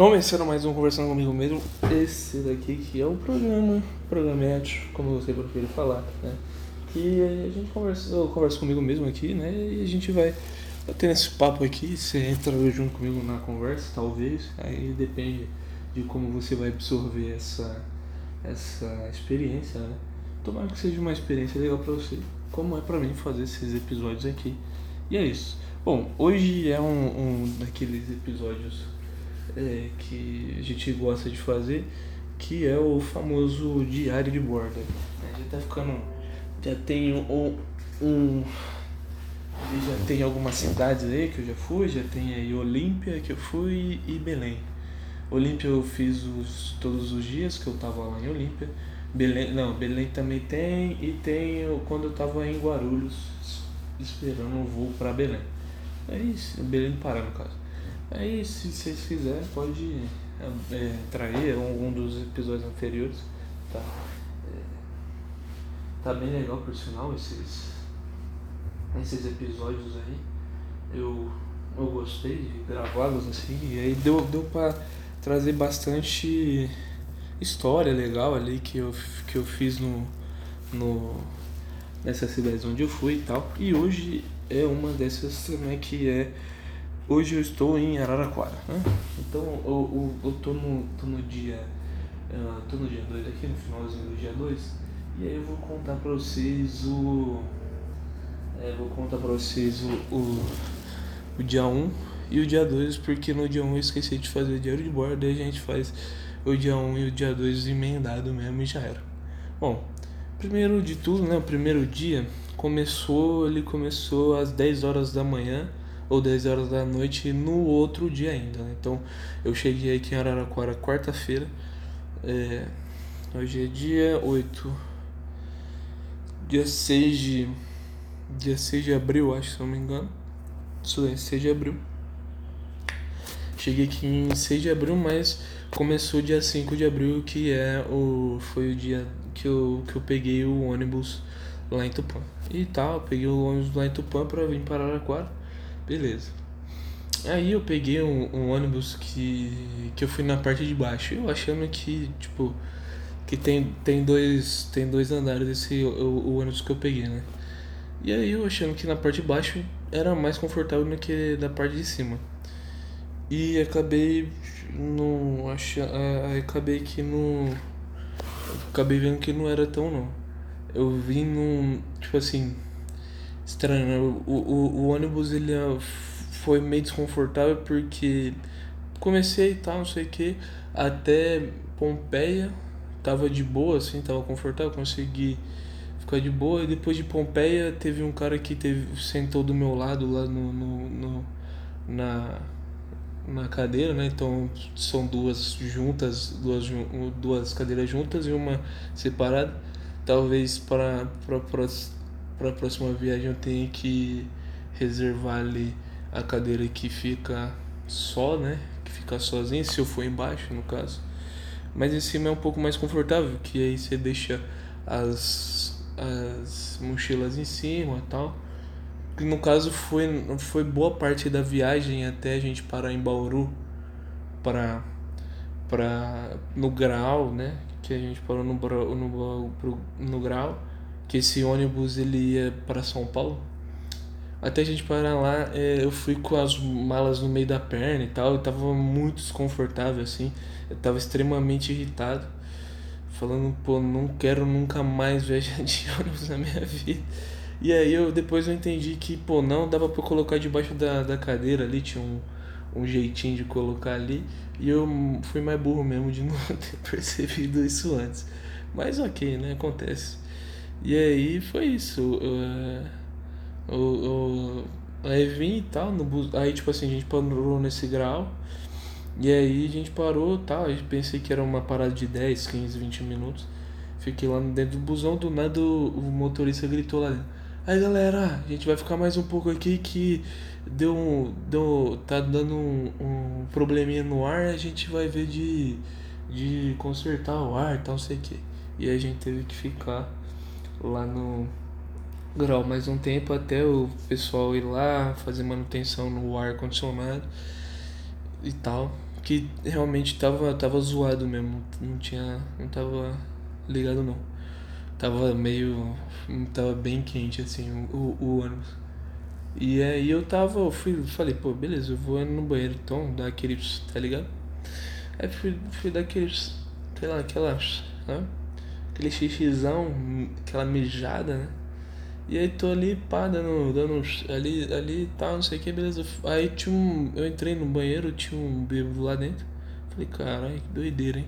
Começando mais um Conversando Comigo Mesmo, esse daqui que é o programa, programete, como você prefere falar, né? Que a gente conversa, eu converso comigo mesmo aqui, né? E a gente vai tendo esse papo aqui, você entra junto comigo na conversa, talvez, aí depende de como você vai absorver essa, essa experiência, né? Tomara que seja uma experiência legal pra você, como é pra mim fazer esses episódios aqui. E é isso. Bom, hoje é um, um daqueles episódios é, que a gente gosta de fazer, que é o famoso diário de bordo. Já tá ficando. Já tem um, um. Já tem algumas cidades aí que eu já fui, já tem aí Olímpia que eu fui e Belém. Olímpia eu fiz os, todos os dias que eu tava lá em Olímpia. Belém, não, Belém também tem e tem quando eu tava em Guarulhos esperando o voo para Belém. É isso, Belém do Pará no caso. Aí, se vocês quiserem, pode é, trair algum dos episódios anteriores. Tá, é, tá bem legal, por sinal, esses, esses episódios aí. Eu, eu gostei de gravá-los assim. E aí deu, deu pra trazer bastante história legal ali que eu, que eu fiz no, no, nessa cidade onde eu fui e tal. E hoje é uma dessas também que é Hoje eu estou em Araraquara. Né? Então eu, eu, eu tô, no, tô no dia. Uh, tô no dia 2 aqui, no finalzinho do dia 2. E aí eu vou contar pra vocês o. É, vou contar pra vocês o, o, o dia 1 um e o dia 2, porque no dia 1 um eu esqueci de fazer o diário de bordo, aí a gente faz o dia 1 um e o dia 2 emendado mesmo e já era. Bom, primeiro de tudo, né? O primeiro dia começou, ele começou às 10 horas da manhã ou 10 horas da noite no outro dia ainda. Né? Então eu cheguei aqui em Araraquara quarta-feira. É, hoje é dia 8. Dia 6 de. Dia 6 de abril, acho, se não me engano. Isso é, 6 de abril. Cheguei aqui em 6 de abril, mas começou dia 5 de abril, que é o. Foi o dia que eu, que eu peguei o ônibus lá em Tupã. E tal, peguei o ônibus lá em Tupã pra vir para Araraquara. Beleza. Aí eu peguei um, um, ônibus que, que eu fui na parte de baixo. Eu achando que, tipo, que tem, tem, dois, tem dois andares esse o, o ônibus que eu peguei, né? E aí eu achando que na parte de baixo era mais confortável do que da parte de cima. E acabei não achando, acabei que não acabei vendo que não era tão não. Eu vim num, tipo assim, estranho, né? O, o, o ônibus ele é, foi meio desconfortável porque comecei e tal, não sei o que, até Pompeia tava de boa, assim, tava confortável, consegui ficar de boa. E depois de Pompeia teve um cara que teve, sentou do meu lado lá no, no, no na, na cadeira, né? Então são duas juntas, duas, duas cadeiras juntas e uma separada. Talvez para, para, a próxima viagem eu tenho que reservar ali a cadeira que fica só, né? Que fica sozinha, se eu for embaixo, no caso. Mas em cima é um pouco mais confortável, que aí você deixa as, as mochilas em cima e tal. No caso foi, foi boa parte da viagem até a gente parar em Bauru para para no grau, né? Que a gente parou no, no, no, no grau que esse ônibus ele ia para São Paulo. Até a gente parar lá, é, eu fui com as malas no meio da perna e tal, eu tava muito desconfortável assim, eu tava extremamente irritado, falando, pô, não quero nunca mais viajar de ônibus na minha vida. E aí eu depois eu entendi que, pô, não dava para colocar debaixo da, da cadeira ali, tinha um, um jeitinho de colocar ali, e eu fui mais burro mesmo de não ter percebido isso antes. Mas ok, né? Acontece. E aí foi isso. Uh, o, o, aí vim e tal, no bus, aí tipo assim, a gente parou nesse grau. E aí a gente parou tal. Aí pensei que era uma parada de 10, 15, 20 minutos. Fiquei lá dentro do busão, do nada o, motorista gritou lá dentro. Aí galera, a gente vai ficar mais um pouco aqui que deu deu tá dando um, um probleminha no ar, a gente vai ver de de consertar o ar, tal, não sei o que. E a gente teve que ficar lá no grau mais um tempo até o pessoal ir lá fazer manutenção no ar condicionado e tal. que realmente tava, tava zoado mesmo. Não tinha. Não tava ligado não. Tava meio. Tava bem quente assim o, o ônibus. E aí eu tava, eu fui, falei, pô, beleza, eu vou no banheiro então, dar aqueles, tá ligado? Aí fui, fui dar aqueles, sei lá, aquelas, né? Aquele xixizão, aquela mijada, né? E aí tô ali, pá, dando, dando ali, ali tal, não sei o que, beleza. Aí tinha um. Eu entrei no banheiro, tinha um bêbado lá dentro. Falei, caralho, que doideira, hein?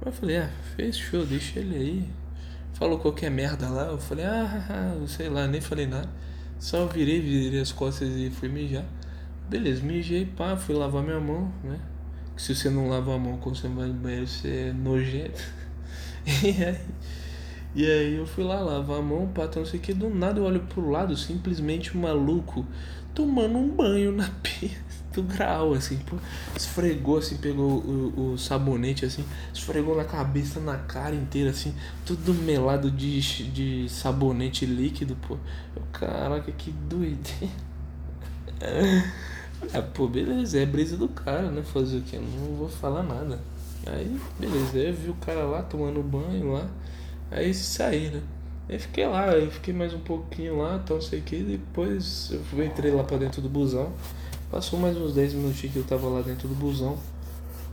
Mas eu falei, ah, fechou, deixa ele aí. Falou qualquer merda lá, eu falei, ah, sei lá, nem falei nada. Só virei, virei as costas e fui mijar. Beleza, mijei, pá, fui lavar minha mão, né? Que se você não lava a mão quando você vai no banheiro, você é nojento. e aí. E aí eu fui lá lavar a mão, pá, não sei o que, do nada eu olho pro lado, simplesmente um maluco tomando um banho na pia do grau, assim, pô, esfregou, assim, pegou o, o, sabonete, assim, esfregou na cabeça, na cara inteira, assim, tudo melado de, de sabonete líquido, pô. Eu, caraca, que doideira. ah, pô, beleza, é brisa do cara, né, fazer o que? Não vou falar nada. Aí, beleza, aí eu vi o cara lá tomando banho lá. Aí saí, né? Aí fiquei lá, aí fiquei mais um pouquinho lá, então sei que depois eu entrei lá pra dentro do busão. Passou mais uns 10 minutinhos que eu tava lá dentro do busão.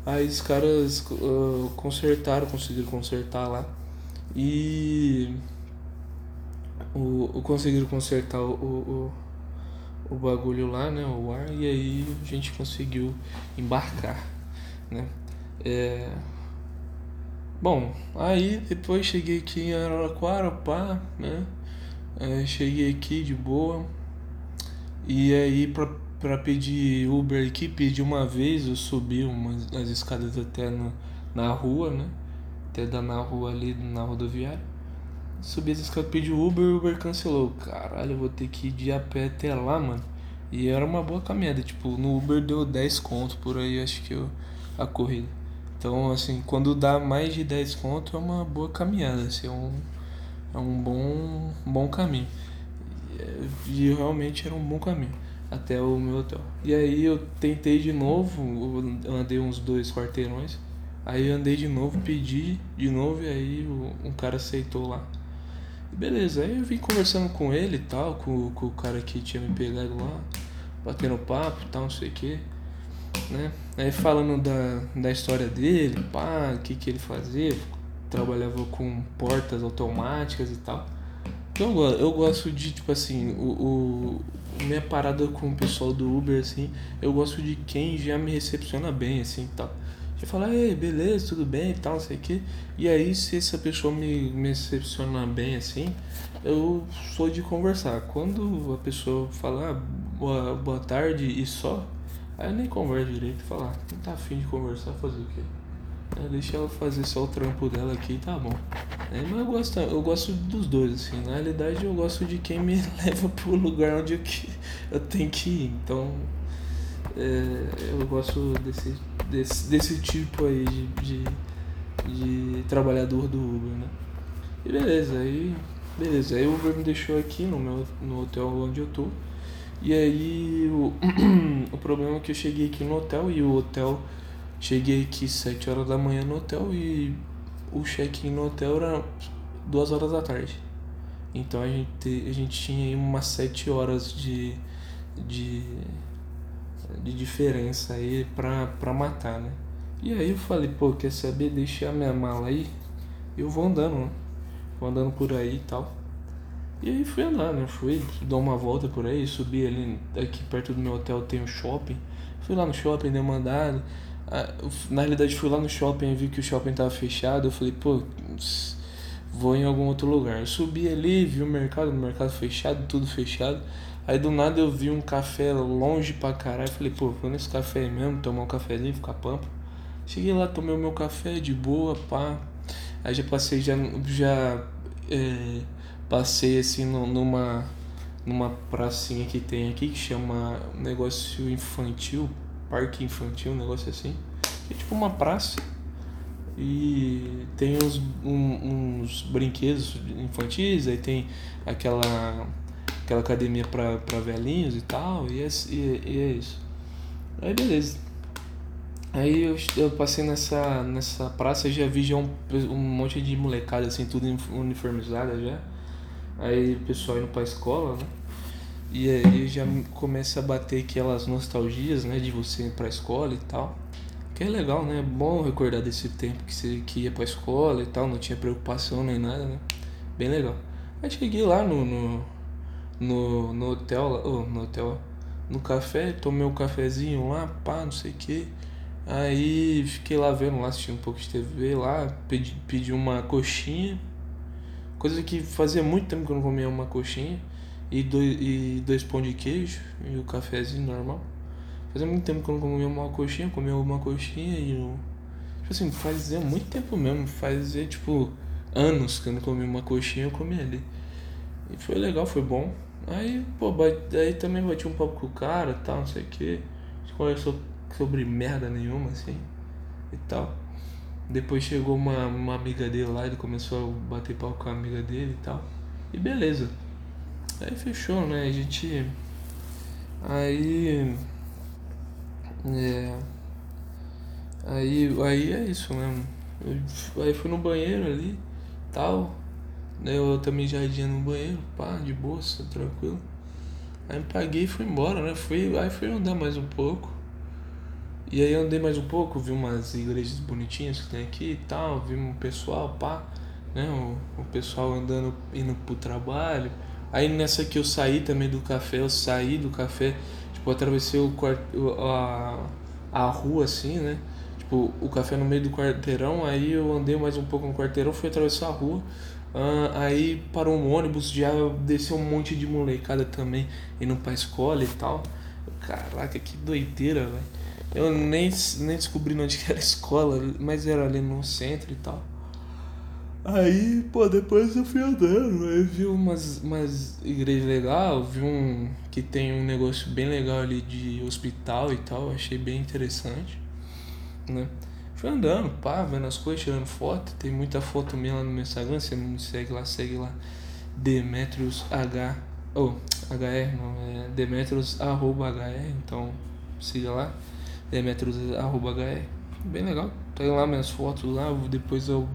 Aí os caras uh, consertaram, conseguiram consertar lá. E o, o conseguiram consertar o, o, o bagulho lá, né? O ar, e aí a gente conseguiu embarcar, né? É, Bom, aí depois cheguei aqui em Araraquara, pá, né? É, cheguei aqui de boa. E aí pra, pra pedir Uber aqui, pedi uma vez, eu subi umas, as escadas até no, na rua, né? Até dar na rua ali na rodoviária. Subi as escadas, pedi Uber o Uber cancelou. Caralho, eu vou ter que ir de a pé até lá, mano. E era uma boa caminhada, tipo, no Uber deu 10 conto por aí, acho que eu, a corrida. Então, assim, quando dá mais de 10 conto é uma boa caminhada, assim, é um, é um bom, bom caminho. E realmente era um bom caminho até o meu hotel. E aí eu tentei de novo, andei uns dois quarteirões, aí andei de novo, pedi de novo e aí um cara aceitou lá. beleza, aí eu vim conversando com ele e tal, com, com o cara que tinha me pegado lá, batendo papo e tal, não sei o que né? Aí falando da, da história dele, pá, o que, que ele fazia, trabalhava com portas automáticas e tal. Então eu gosto de, tipo assim, o, o minha parada com o pessoal do Uber, assim, eu gosto de quem já me recepciona bem, assim tal. Já fala, ei, beleza, tudo bem e tal, não sei o que. E aí, se essa pessoa me, me recepciona bem, assim, eu sou de conversar. Quando a pessoa fala, ah, boa, boa tarde e só, Aí eu nem converso direito, falar, ah, não tá afim de conversar, fazer o quê? É, deixa ela fazer só o trampo dela aqui tá bom. É, mas eu gosto, eu gosto dos dois, assim. Na realidade eu gosto de quem me leva pro lugar onde eu, que, eu tenho que ir. Então é, eu gosto desse, desse, desse tipo aí de, de, de trabalhador do Uber, né? E beleza, aí. Beleza, aí o Uber me deixou aqui no meu no hotel onde eu tô. E aí o, o problema é que eu cheguei aqui no hotel e o hotel. Cheguei aqui 7 horas da manhã no hotel e o check-in no hotel era 2 horas da tarde. Então a gente, a gente tinha aí umas 7 horas de, de, de diferença aí pra, pra matar, né? E aí eu falei, pô, quer saber? Deixar minha mala aí. Eu vou andando, né? Vou andando por aí e tal. E aí fui andar, né? Fui dar uma volta por aí, subi ali, aqui perto do meu hotel tem um shopping. Fui lá no shopping, dei uma andada. Ah, na realidade fui lá no shopping e vi que o shopping tava fechado. Eu falei, pô, vou em algum outro lugar. Eu subi ali, vi o mercado, o mercado fechado, tudo fechado. Aí do nada eu vi um café longe pra caralho. Falei, pô, vou nesse café aí mesmo, tomar um cafezinho, ficar pampa. Cheguei lá, tomei o meu café de boa, pá. Aí já passei, já, já é, passei assim numa numa pracinha que tem aqui que chama negócio infantil, parque infantil, um negócio assim. É tipo uma praça e tem uns, um, uns brinquedos infantis, aí tem aquela aquela academia para velhinhos e tal, e é, e, e é isso. Aí beleza. Aí eu, eu passei nessa, nessa praça e já vi já um, um monte de molecada, assim, tudo uniformizada já. Aí o pessoal indo pra escola, né? E aí já começa a bater aquelas nostalgias, né? De você ir pra escola e tal. Que é legal, né? É bom recordar desse tempo que você que ia pra escola e tal, não tinha preocupação nem nada, né? Bem legal. Aí cheguei lá no, no, no, no hotel, oh, no hotel, no café, tomei um cafezinho lá, pá, não sei o que. Aí fiquei lá vendo lá, assistindo um pouco de TV lá, pedi, pedi uma coxinha. Coisa que fazia muito tempo que eu não comia uma coxinha. E dois, e dois pão de queijo e o cafezinho normal. Fazia muito tempo que eu não comia uma coxinha, comia uma coxinha e eu. Tipo assim, fazia muito tempo mesmo, fazia tipo anos que eu não comia uma coxinha, eu comia ali. E foi legal, foi bom. Aí, pô, aí também bati um papo com o cara tal, não sei o que. A gente conversou sobre merda nenhuma, assim, e tal. Depois chegou uma, uma amiga dele lá, ele começou a bater pau com a amiga dele e tal. E beleza. Aí fechou, né? A gente. Aí. É. Aí, aí é isso mesmo. Eu, aí fui no banheiro ali, tal. Eu também já ia no banheiro, pá, de bolsa, tranquilo. Aí me paguei e fui embora, né? Fui, aí fui andar mais um pouco. E aí andei mais um pouco, vi umas igrejas bonitinhas que tem aqui e tal, vi um pessoal, pá, né? O, o pessoal andando, indo pro trabalho. Aí nessa que eu saí também do café, eu saí do café, tipo, atravessei o a, a rua assim, né? Tipo, o café no meio do quarteirão, aí eu andei mais um pouco no quarteirão, fui atravessar a rua. Uh, aí parou um ônibus, já desceu um monte de molecada também indo pra escola e tal. Caraca, que doideira, velho. Eu nem, nem descobri onde era a escola, mas era ali no centro e tal. Aí, pô, depois eu fui andando, aí vi umas, umas igrejas legais, vi um que tem um negócio bem legal ali de hospital e tal, achei bem interessante, né? Fui andando, pá, vendo as coisas, tirando foto, tem muita foto minha lá no meu Instagram, você não me segue lá, segue lá, Demetrius H, ou oh, HR, não, é Demetrius arroba HR, então siga lá. Demetrius.hr. Bem legal. Tem lá minhas fotos lá, depois eu.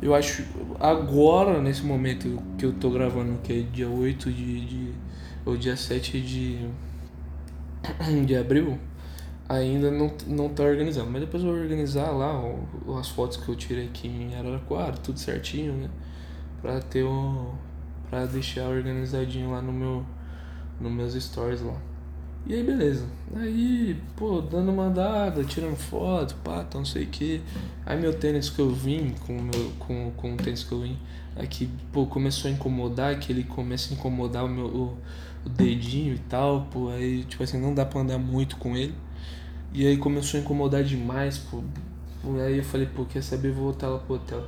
Eu acho. Agora, nesse momento que eu tô gravando, que é dia 8 de. de ou dia 7 de. de abril, ainda não, não tá organizando. Mas depois eu vou organizar lá ó, as fotos que eu tirei aqui em Araraquara, tudo certinho, né? Pra ter o. pra deixar organizadinho lá no meu. nos meus stories lá. E aí, beleza. Aí, pô, dando uma andada, tirando foto, pá, tá, não sei o que. Aí, meu tênis que eu vim, com, meu, com, com o tênis que eu vim, aqui, pô, começou a incomodar, que ele começa a incomodar o meu o, o dedinho e tal, pô. Aí, tipo assim, não dá pra andar muito com ele. E aí começou a incomodar demais, pô. Aí eu falei, pô, quer saber, vou voltar lá pro hotel.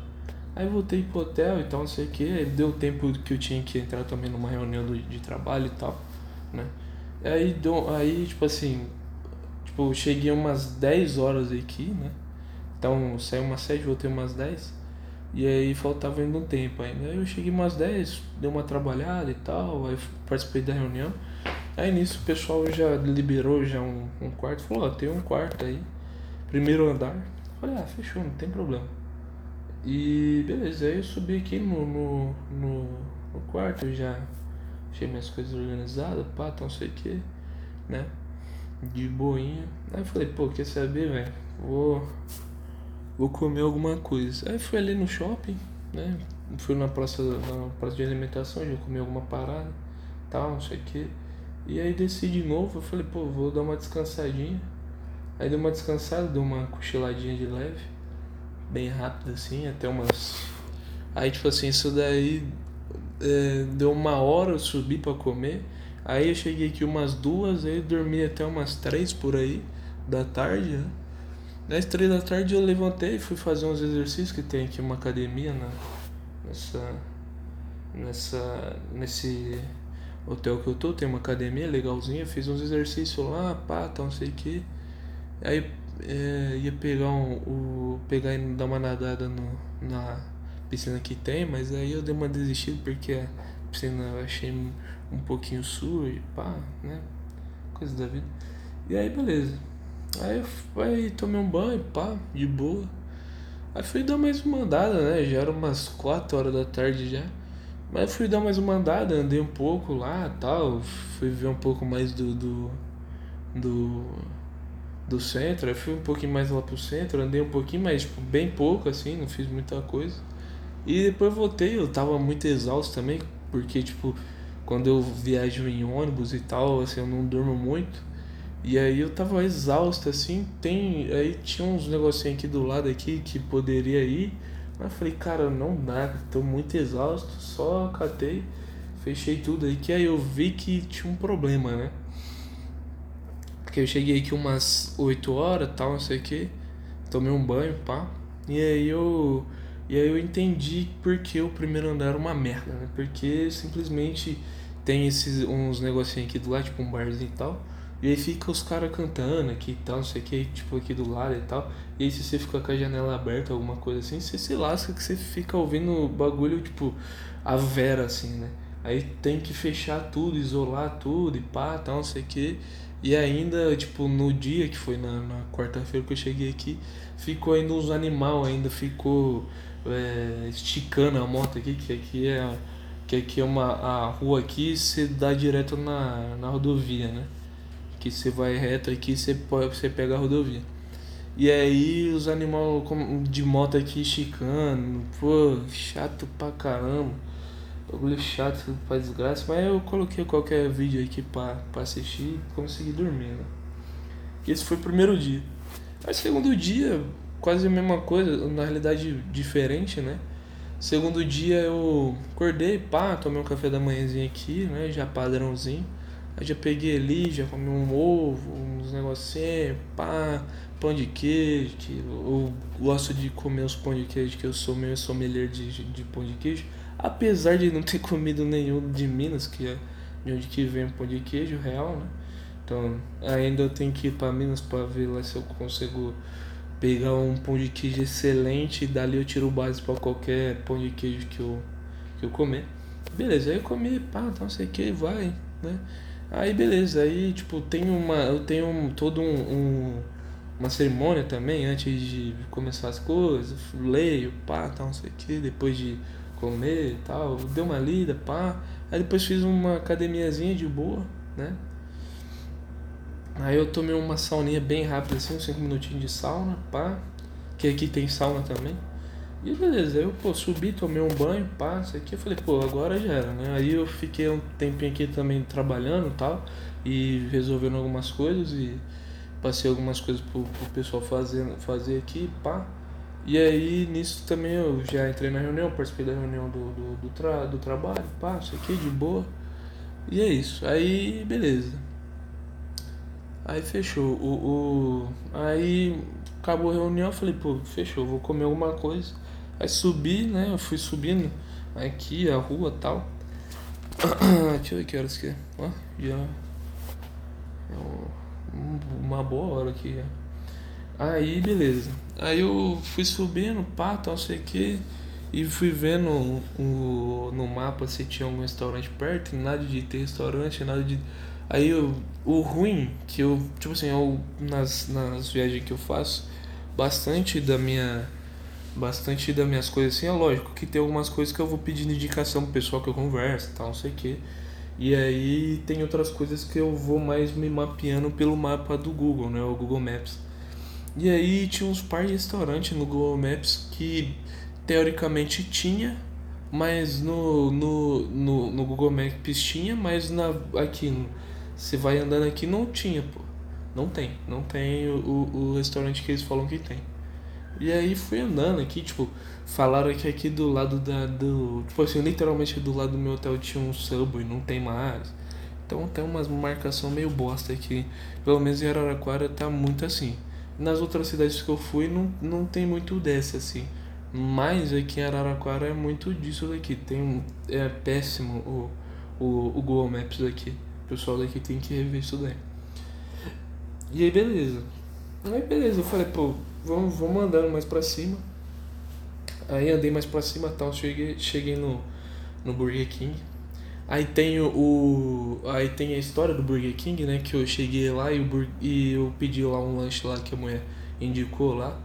Aí voltei pro hotel e tal, não sei o que. Deu tempo que eu tinha que entrar também numa reunião do, de trabalho e tal, né? Aí, aí tipo assim, tipo, cheguei umas 10 horas aqui, né? Então saí umas 7, voltei umas 10. E aí faltava ainda um tempo ainda. Aí eu cheguei umas 10, dei uma trabalhada e tal, aí participei da reunião. Aí nisso o pessoal já liberou já um, um quarto, falou, ó, tem um quarto aí, primeiro andar. Falei, ah, fechou, não tem problema. E beleza, aí eu subi aqui no, no, no, no quarto, já Achei minhas coisas organizadas, pá, não sei o que, né? De boinha. Aí eu falei, pô, quer saber, velho? Vou. Vou comer alguma coisa. Aí fui ali no shopping, né? Fui na praça, na praça de alimentação, já comi alguma parada, tal, não sei o que. E aí desci de novo, eu falei, pô, vou dar uma descansadinha. Aí dei uma descansada, dei uma cochiladinha de leve, bem rápido assim, até umas. Aí tipo assim, isso daí é, deu uma hora eu subi para comer. Aí eu cheguei aqui umas duas, aí dormi até umas três por aí da tarde, né? Das três da tarde eu levantei e fui fazer uns exercícios que tem aqui uma academia na, nessa, nessa, nesse hotel que eu tô, tem uma academia legalzinha, fiz uns exercícios lá, pá, tá, não sei o que. Aí é, ia pegar um, o. pegar e dar uma nadada no, na piscina que tem, mas aí eu dei uma desistida porque a piscina eu achei um pouquinho suja, pá, né? Coisa da vida. E aí beleza. Aí aí, tomei um banho, pá, de boa. Aí fui dar mais uma andada, né? Já era umas 4 horas da tarde já. Mas fui dar mais uma andada, andei um pouco lá tal. Fui ver um pouco mais do. do. do, do centro. Aí fui um pouquinho mais lá pro centro, andei um pouquinho, mas tipo, bem pouco assim, não fiz muita coisa. E depois voltei, eu tava muito exausto também, porque tipo, quando eu viajo em ônibus e tal, assim, eu não durmo muito. E aí eu tava exausto, assim, tem. Aí tinha uns negocinhos aqui do lado aqui que poderia ir. Mas eu falei, cara, não dá, tô muito exausto, só catei, fechei tudo aí, que aí eu vi que tinha um problema, né? Porque eu cheguei aqui umas 8 horas, tal, não sei o que, tomei um banho, pá. E aí eu. E aí eu entendi porque o primeiro andar era uma merda, né? Porque simplesmente tem esses uns negocinhos aqui do lado, tipo um barzinho e tal. E aí fica os caras cantando aqui e tal, não sei o que, tipo aqui do lado e tal. E aí se você fica com a janela aberta, alguma coisa assim, você se lasca que você fica ouvindo bagulho, tipo, a vera, assim, né? Aí tem que fechar tudo, isolar tudo e pá, tal, não sei o que. E ainda, tipo, no dia que foi na, na quarta-feira que eu cheguei aqui, ficou ainda uns animal ainda, ficou é, esticando a moto aqui, que aqui é, que aqui é uma, a rua aqui, você dá direto na, na rodovia, né? que você vai reto aqui você pode você pega a rodovia. E aí os animais de moto aqui esticando pô chato pra caramba. Bagulho chato pra desgraça mas eu coloquei qualquer vídeo aqui pra, pra assistir e consegui dormir né? Esse foi o primeiro dia. Aí segundo dia quase a mesma coisa na realidade diferente né segundo dia eu acordei pá tomei um café da manhãzinha aqui né já padrãozinho Aí já peguei ali, já comi um ovo, uns negocinhos, pá, pão de queijo, que eu gosto de comer os pão de queijo, que eu sou meio sommelier de, de pão de queijo. Apesar de não ter comido nenhum de Minas, que é de onde que vem o pão de queijo real, né? Então ainda eu tenho que ir para Minas para ver lá se eu consigo pegar um pão de queijo excelente e dali eu tiro base para qualquer pão de queijo que eu, que eu comer. Beleza, aí eu comi, pá, então não sei o que, vai, né? Aí beleza, aí tipo, tem uma. Eu tenho um, todo um, um, uma cerimônia também antes de começar as coisas, leio, pá, tal, não sei o que, depois de comer e tal, dei uma lida, pá. Aí depois fiz uma academiazinha de boa, né? Aí eu tomei uma sauninha bem rápida assim, uns 5 minutinhos de sauna, pá. Que aqui tem sauna também. E beleza, eu pô, subi, tomei um banho, pá, isso aqui, eu falei, pô, agora já era, né? Aí eu fiquei um tempinho aqui também trabalhando e tal, e resolvendo algumas coisas e passei algumas coisas pro, pro pessoal fazer, fazer aqui, pá. E aí nisso também eu já entrei na reunião, participei da reunião do, do, do, tra, do trabalho, pá, isso aqui de boa. E é isso. Aí beleza. Aí fechou. O, o, aí acabou a reunião, eu falei, pô, fechou, vou comer alguma coisa. Aí subi, né? Eu fui subindo aqui a rua tal. Deixa eu ver que horas que é. Ó, já. É uma boa hora aqui. Aí, beleza. Aí eu fui subindo, pá, tal, sei que. E fui vendo o, no mapa se tinha algum restaurante perto, nada de ter restaurante, nada de. Aí eu, o ruim, que eu, tipo assim, eu, nas, nas viagens que eu faço, bastante da minha bastante das minhas coisas assim. É lógico que tem algumas coisas que eu vou pedindo indicação pro pessoal que eu converso tal, não sei o que. E aí tem outras coisas que eu vou mais me mapeando pelo mapa do Google, né? O Google Maps. E aí tinha uns par de restaurantes no Google Maps que teoricamente tinha, mas no, no, no, no Google Maps tinha, mas na, aqui, você vai andando aqui não tinha, pô. Não tem, não tem o, o restaurante que eles falam que tem. E aí fui andando aqui, tipo, falaram que aqui do lado da. Do, tipo assim, literalmente do lado do meu hotel tinha um subway, não tem mais. Então tem umas marcação meio bosta aqui. Pelo menos em Araraquara tá muito assim. Nas outras cidades que eu fui não, não tem muito dessa assim. Mas aqui em Araraquara é muito disso daqui. Tem é péssimo o, o, o Google Maps daqui. Pessoal daqui tem que rever isso daí. E aí beleza. Aí beleza, eu falei, pô, vamos, vamos andando mais pra cima. Aí andei mais pra cima tal, cheguei, cheguei no, no Burger King. Aí tem o. Aí tem a história do Burger King, né? Que eu cheguei lá e, o e eu pedi lá um lanche lá que a mulher indicou lá.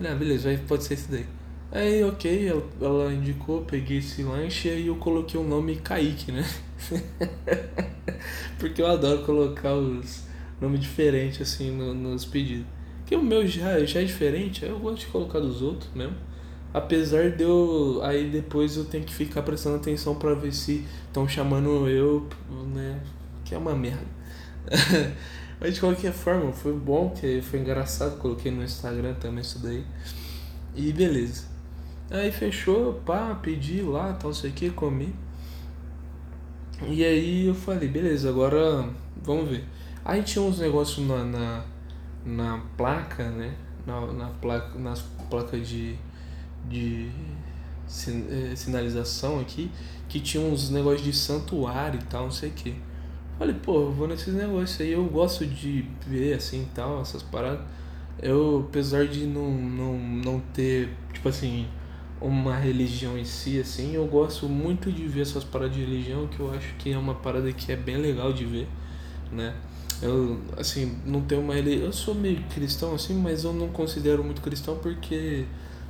Ah, beleza, pode ser esse daí. Aí, ok, ela indicou, peguei esse lanche e aí eu coloquei o nome Kaique, né? Porque eu adoro colocar os nomes diferentes assim no, nos pedidos. Que o meu já, já é diferente, eu gosto de colocar dos outros mesmo. Apesar de eu. Aí depois eu tenho que ficar prestando atenção para ver se estão chamando eu, né? Que é uma merda. Mas de qualquer forma, foi bom, que foi engraçado, coloquei no Instagram também isso daí. E beleza. Aí fechou, pá, pedi lá, tal, sei o que, comi. E aí eu falei, beleza, agora vamos ver. Aí tinha uns negócios na, na, na placa, né? Na, na placa, nas placas de de eh, sinalização aqui que tinha uns negócios de santuário e tal, não sei o que. Falei, pô, eu vou nesses negócios aí, eu gosto de ver assim e tal, essas paradas. Eu, apesar de não, não, não ter, tipo assim, uma religião em si, assim, eu gosto muito de ver essas paradas de religião, que eu acho que é uma parada que é bem legal de ver, né? Eu, assim, não tenho uma religião. Eu sou meio cristão, assim, mas eu não considero muito cristão porque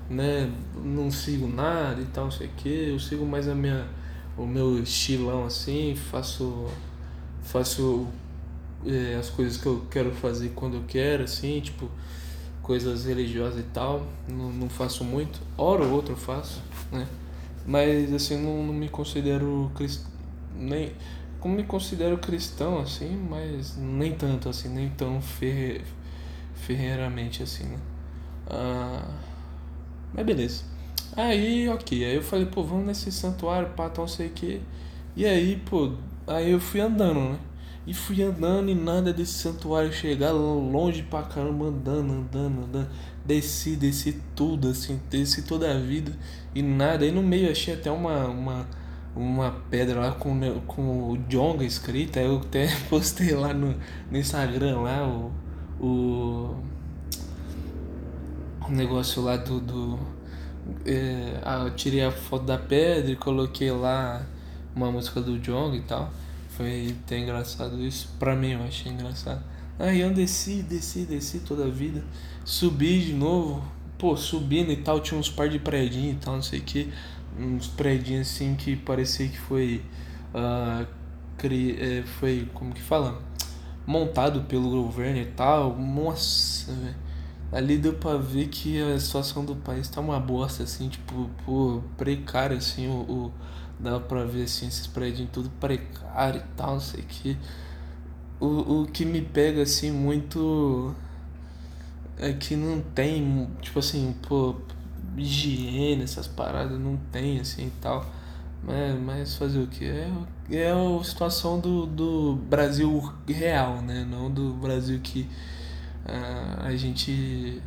né, não sigo nada e tal, não sei o que, eu sigo mais a minha, o meu estilão assim, faço, faço é, as coisas que eu quero fazer quando eu quero, assim, tipo, coisas religiosas e tal, não, não faço muito, hora ou outra eu faço, né, mas assim, não, não me considero cristão, nem, como me considero cristão, assim, mas nem tanto, assim, nem tão ferre, ferreiramente, assim, né. Ah, mas beleza. Aí, ok. Aí eu falei, pô, vamos nesse santuário, pá, tal, sei o que. E aí, pô, aí eu fui andando, né? E fui andando e nada desse santuário chegar longe pra caramba, andando, andando, andando. Desci, desci tudo, assim, desci toda a vida e nada. Aí no meio achei até uma, uma, uma pedra lá com, com o Jonga escrito. Aí eu até postei lá no, no Instagram lá o. o negócio lá do. do é, ah, eu tirei a foto da pedra e coloquei lá uma música do Jong e tal. Foi até engraçado isso. Pra mim eu achei engraçado. Aí eu desci, desci, desci toda a vida. Subi de novo. Pô, subindo e tal, tinha uns par de predinhos e tal, não sei o que. Uns predinhos assim que parecia que foi. Uh, cri, é, foi. Como que fala? Montado pelo governo e tal. Nossa, velho ali deu pra ver que a situação do país tá uma bosta, assim, tipo, pô, precário, assim, o, o dá pra ver, assim, esses prédios tudo precário e tal, não sei o que. O, o que me pega, assim, muito é que não tem, tipo assim, pô, higiene, essas paradas, não tem, assim, e tal. Mas, mas fazer o que? É, é a situação do, do Brasil real, né? Não do Brasil que Uh, a gente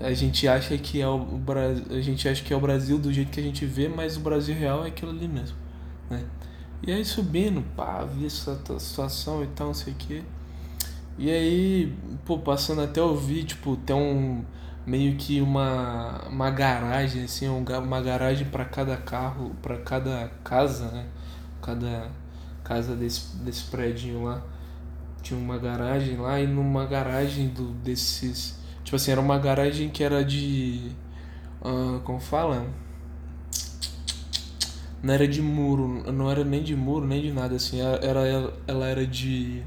a gente acha que é o Brasil, a gente acha que é o Brasil do jeito que a gente vê, mas o Brasil real é aquilo ali mesmo, né? E aí subindo, pá, vi essa situação e tal, não sei o que. E aí, pô, passando até ouvir, tipo, tem um meio que uma uma garagem assim, uma garagem para cada carro, para cada casa, né? Cada casa desse desse prédio lá tinha uma garagem lá e numa garagem do desses. Tipo assim, era uma garagem que era de. Uh, como fala? Não era de muro, não era nem de muro, nem de nada, assim. Era, ela era de.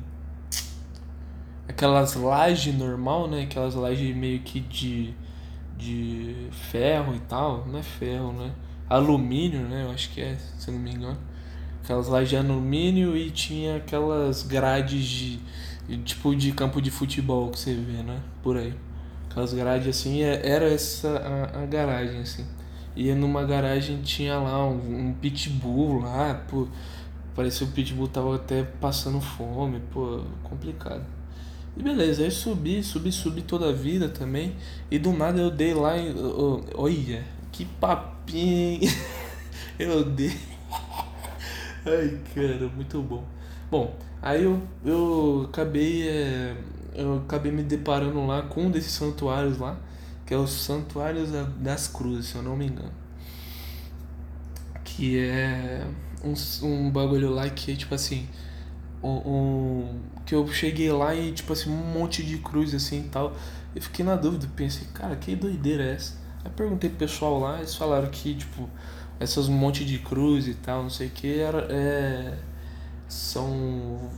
Aquelas lajes normal, né? Aquelas lajes meio que de. de ferro e tal. Não é ferro, né? Alumínio, né? Eu acho que é, se não me engano aquelas lajes de alumínio e tinha aquelas grades de tipo de campo de futebol que você vê, né? Por aí. Aquelas grades assim, é, era essa a, a garagem assim. E numa garagem tinha lá um, um pitbull lá, pô, parecia o pitbull tava até passando fome, pô, complicado. E beleza, aí subi, subi, subi toda a vida também. E do nada eu dei lá e. Olha, que papinho! eu dei. Ai, cara, muito bom. Bom, aí eu, eu acabei. É, eu acabei me deparando lá com um desses santuários lá, que é o Santuário das Cruzes, se eu não me engano. que é um, um bagulho lá que, tipo assim, um, que eu cheguei lá e, tipo assim, um monte de cruz assim e tal. Eu fiquei na dúvida, pensei, cara, que doideira é essa? Aí perguntei pro pessoal lá, eles falaram que, tipo, essas monte de cruz e tal, não sei o que, era, é, são,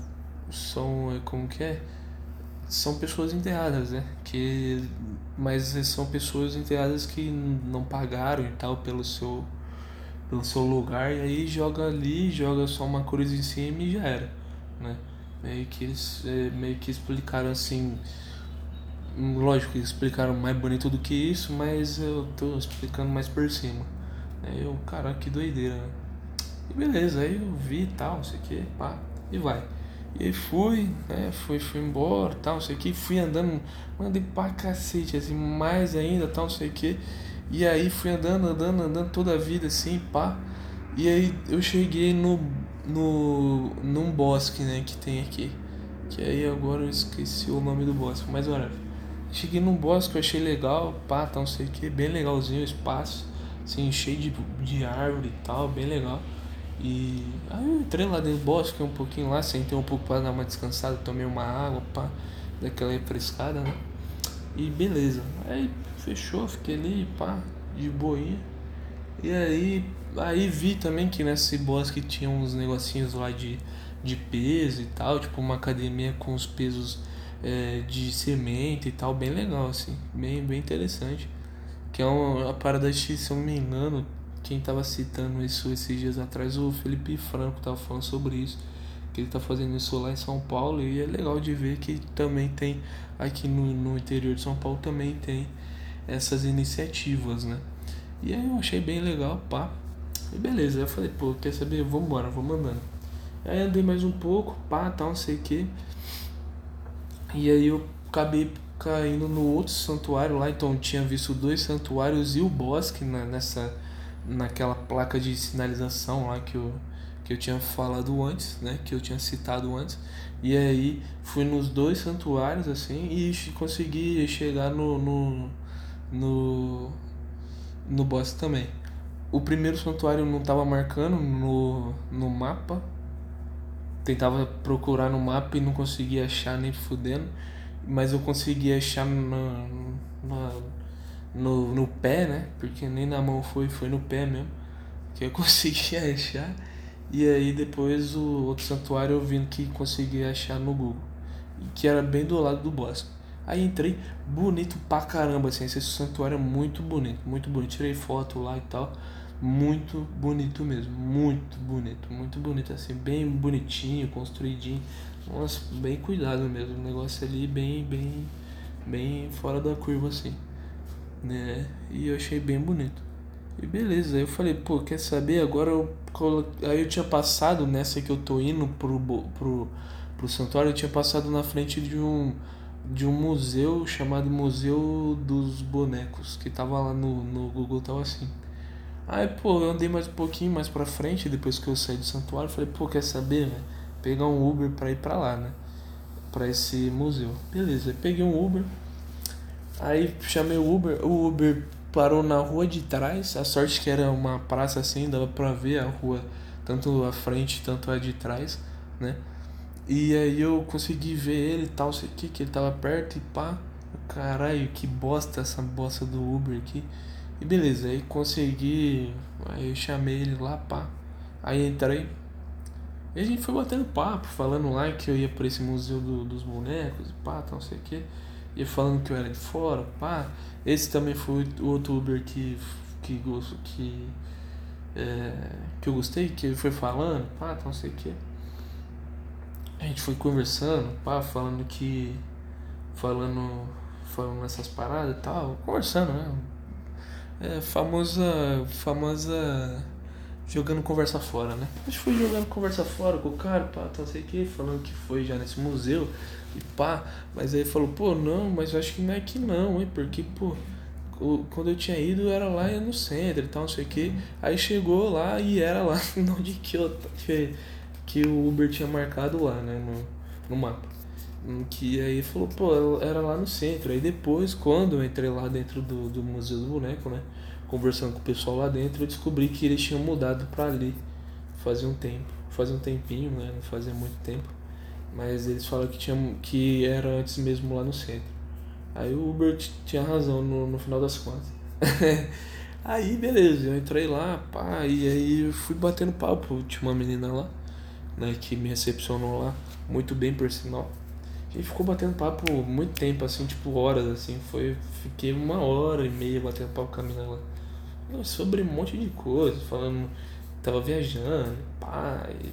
são, é, como que é? São pessoas enterradas, né? Que, mas são pessoas enterradas que não pagaram e tal pelo seu, pelo seu lugar, e aí joga ali, joga só uma cruz em cima e já era né? Meio que eles é, meio que explicaram assim, lógico que explicaram mais bonito do que isso, mas eu tô explicando mais por cima. Aí eu, cara, que doideira, né? E beleza, aí eu vi e tal, não sei o que, pá, e vai. E fui, né, fui, fui embora, tal, não sei o que, fui andando, andei pra cacete, assim, mais ainda, tal, não sei o que. E aí fui andando, andando, andando toda a vida, assim, pá. E aí eu cheguei no no num bosque, né, que tem aqui. Que aí agora eu esqueci o nome do bosque, mas olha, cheguei num bosque, eu achei legal, pá, tá, não sei o que, bem legalzinho o espaço, assim, cheio de, de árvore e tal, bem legal. E aí eu entrei lá dentro do bosque um pouquinho lá, sentei um pouco para dar uma descansada, tomei uma água, pá, daquela refrescada, né? E beleza. Aí fechou, fiquei ali, pá, de boinha. E aí Aí vi também que nesse bosque tinha uns negocinhos lá de, de peso e tal, tipo uma academia com os pesos é, de cimento e tal, bem legal, assim, bem, bem interessante. Que é uma, parada de, se eu não me engano, quem tava citando isso esses dias atrás, o Felipe Franco tava falando sobre isso. Que ele tá fazendo isso lá em São Paulo e é legal de ver que também tem aqui no, no interior de São Paulo também tem essas iniciativas, né? E aí eu achei bem legal, pá. E beleza, eu falei, pô, quer saber? Vambora, vamos andando. Aí andei mais um pouco, pá, tal, não sei o que. E aí eu acabei caindo no outro santuário lá, então tinha visto dois santuários e o bosque na, nessa naquela placa de sinalização lá que eu, que eu tinha falado antes, né, que eu tinha citado antes. E aí fui nos dois santuários assim e consegui chegar no no no, no bosque também. O primeiro santuário não estava marcando no, no mapa. Tentava procurar no mapa e não conseguia achar nem fudendo. Mas eu consegui achar no, no, no, no pé, né? Porque nem na mão foi, foi no pé mesmo. Que eu consegui achar. E aí depois o outro santuário eu vi que consegui achar no Google. Que era bem do lado do bosque. Aí entrei, bonito pra caramba, assim, esse santuário é muito bonito, muito bonito. Tirei foto lá e tal muito bonito mesmo, muito bonito, muito bonito, assim, bem bonitinho, construidinho, nossa, bem cuidado mesmo, o negócio ali bem, bem, bem fora da curva, assim, né, e eu achei bem bonito. E beleza, aí eu falei, pô, quer saber, agora eu coloquei, aí eu tinha passado nessa que eu tô indo pro, pro, pro santuário, eu tinha passado na frente de um, de um museu chamado Museu dos Bonecos, que tava lá no, no Google, tava assim, Aí, pô, eu andei mais um pouquinho mais pra frente, depois que eu saí do santuário, falei, pô, quer saber, velho? Pegar um Uber pra ir pra lá, né? Pra esse museu. Beleza, peguei um Uber. Aí chamei o Uber, o Uber parou na rua de trás, a sorte que era uma praça assim, dava pra ver a rua, tanto a frente, tanto a de trás, né? E aí eu consegui ver ele e tal, sei que, que ele tava perto e pá. Caralho, que bosta essa bosta do Uber aqui. E beleza, aí consegui. Aí eu chamei ele lá, pá. Aí entrei. E a gente foi batendo papo, falando lá que eu ia pra esse museu do, dos bonecos, pá, tal, sei o que. Ia falando que eu era de fora, pá. Esse também foi o outro Uber que. que, que, é, que eu gostei, que ele foi falando, pá, não sei o que. A gente foi conversando, pá, falando que. falando. falando essas paradas e tal, conversando, né? É, famosa. famosa. jogando conversa fora, né? A gente foi jogando conversa fora com o cara, pá, não sei o que, falando que foi já nesse museu e pá, mas aí falou, pô, não, mas eu acho que não é que não, hein, porque, pô, quando eu tinha ido era lá no centro e tal, não sei o que, aí chegou lá e era lá onde que, eu, que, que o Uber tinha marcado lá, né, no, no mapa. Que aí falou, pô, era lá no centro. Aí depois, quando eu entrei lá dentro do, do Museu do Boneco, né? Conversando com o pessoal lá dentro, eu descobri que eles tinham mudado pra ali. Fazia um tempo. Fazia um tempinho, né? Não fazia muito tempo. Mas eles falaram que, tinha, que era antes mesmo lá no centro. Aí o Uber tinha razão no, no final das contas. aí beleza, eu entrei lá, pá, e aí eu fui batendo papo. Tinha uma menina lá, né, que me recepcionou lá, muito bem por sinal. Gente ficou batendo papo muito tempo, assim, tipo horas, assim. Foi, fiquei uma hora e meia batendo papo com a menina lá. Sobre um monte de coisa, falando, tava viajando, pá, e,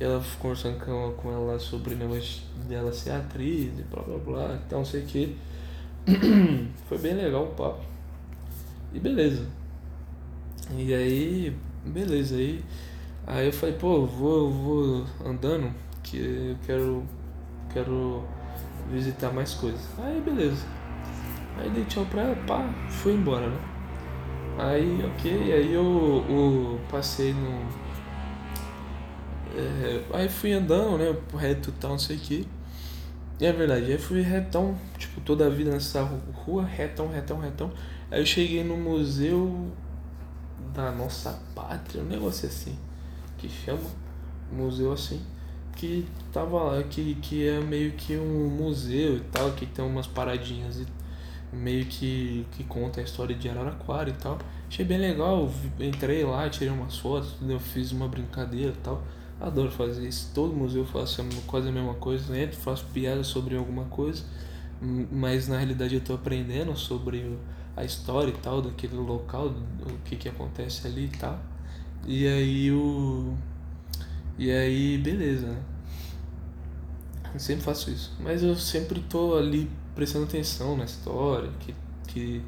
e ela conversando com, ela sobre negócio dela ser atriz e blá blá blá, então sei que. Foi bem legal o papo. E beleza. E aí, beleza, aí. Aí eu falei, pô, vou, vou andando, que eu quero quero visitar mais coisas. Aí beleza. Aí dei tchau pra ela, pá, fui embora, né? Aí, ok, aí eu, eu passei no. É, aí fui andando, né? Reto tal, não sei o que. E é verdade, aí fui retão, tipo, toda a vida nessa rua, retão, retão, retão. Aí eu cheguei no museu da nossa pátria, um negócio assim, que chama museu assim que tava lá, que, que é meio que um museu e tal, que tem umas paradinhas e meio que, que conta a história de Araraquara e tal. Achei bem legal, entrei lá, tirei umas fotos, eu fiz uma brincadeira e tal. Adoro fazer isso. Todo museu eu faço quase a mesma coisa. Entro, faço piada sobre alguma coisa, mas na realidade eu tô aprendendo sobre a história e tal daquele local, o que que acontece ali e tal. E aí o e aí, beleza, né? Eu sempre faço isso. Mas eu sempre tô ali prestando atenção na história que que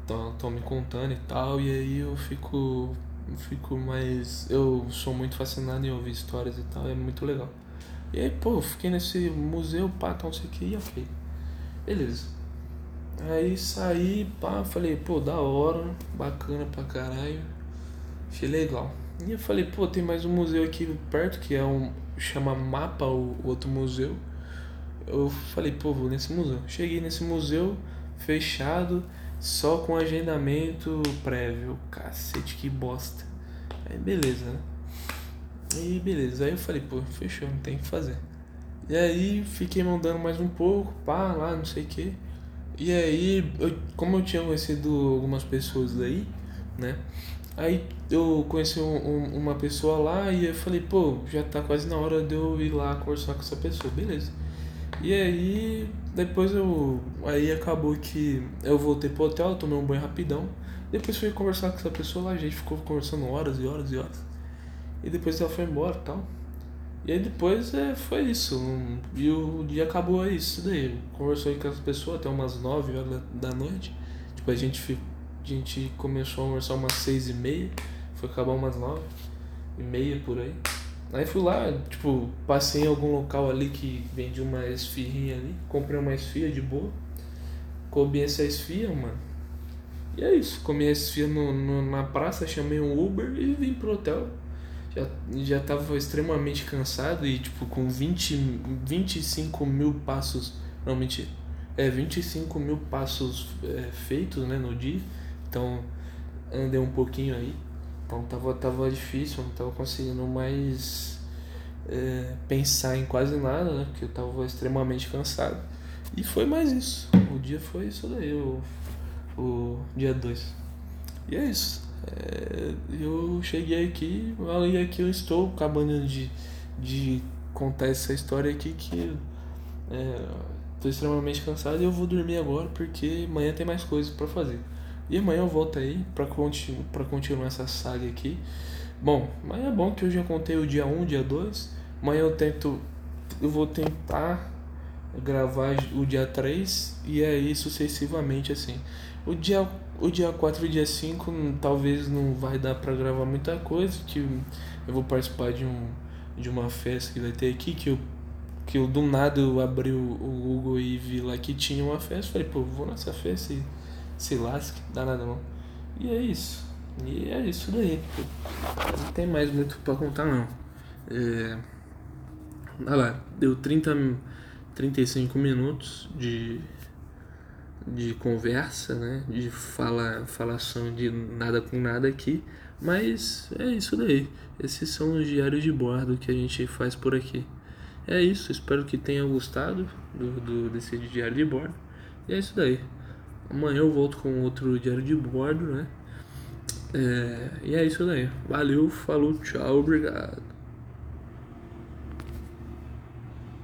estão me contando e tal. E aí eu fico fico mais. Eu sou muito fascinado em ouvir histórias e tal. É muito legal. E aí, pô, fiquei nesse museu, pá, tal, não sei o que, e ok. Beleza. Aí saí, pá, falei, pô, da hora, bacana pra caralho. Achei legal. E eu falei, pô, tem mais um museu aqui perto que é um. chama Mapa, o outro museu. Eu falei, pô, vou nesse museu. Cheguei nesse museu fechado, só com agendamento prévio. Cacete, que bosta. Aí beleza, né? E beleza, aí eu falei, pô, fechou, não tem o que fazer. E aí fiquei mandando mais um pouco, pá, lá, não sei o que. E aí, eu, como eu tinha conhecido algumas pessoas daí, né? Aí eu conheci um, um, uma pessoa lá e eu falei, pô, já tá quase na hora de eu ir lá conversar com essa pessoa, beleza. E aí depois eu. Aí acabou que eu voltei pro hotel, tomei um banho rapidão. Depois fui conversar com essa pessoa lá, a gente ficou conversando horas e horas e horas. E depois ela foi embora e tal. E aí depois é, foi isso. e o dia acabou aí, isso daí. Conversou aí com essa pessoa até umas 9 horas da, noite. Tipo, a gente a gente começou a almoçar umas seis e meia, foi acabar umas nove e meia por aí. Aí fui lá, tipo, passei em algum local ali que vendia uma esfirrinha ali, comprei uma esfirra de boa, comi essa esfirra, mano. E é isso, comi a esfirra no, no, na praça, chamei um Uber e vim pro hotel. Já, já tava extremamente cansado e, tipo, com 20, 25 mil passos, não, mentira, é 25 mil passos é, feitos, né, no dia então andei um pouquinho aí. Então tava, tava difícil, não tava conseguindo mais é, pensar em quase nada, né? Porque eu tava extremamente cansado. E foi mais isso. O dia foi isso daí, o, o dia 2. E é isso. É, eu cheguei aqui, e aqui eu estou acabando de, de contar essa história aqui que é, tô extremamente cansado e eu vou dormir agora porque amanhã tem mais coisas para fazer. E amanhã eu volto aí pra, continu pra continuar essa saga aqui. Bom, mas é bom que eu já contei o dia 1, dia 2. Amanhã eu tento. Eu vou tentar gravar o dia 3 e aí sucessivamente assim. O dia, o dia 4 e o dia 5 talvez não vai dar pra gravar muita coisa, que eu vou participar de, um, de uma festa que vai ter aqui, que eu, que eu do nada eu abri o, o Google e vi lá que tinha uma festa, falei, pô, vou nessa festa e se lasque, dá nada não. E é isso. E é isso daí. Não tem mais muito pra contar não. É... Olha lá, deu 30, 35 minutos de, de conversa, né? De fala, falação de nada com nada aqui. Mas é isso daí. Esses são os diários de bordo que a gente faz por aqui. É isso, espero que tenha gostado do, do, desse diário de bordo. E é isso daí. Amanhã eu volto com outro diário de bordo, né? É, e é isso daí. Valeu, falou, tchau, obrigado.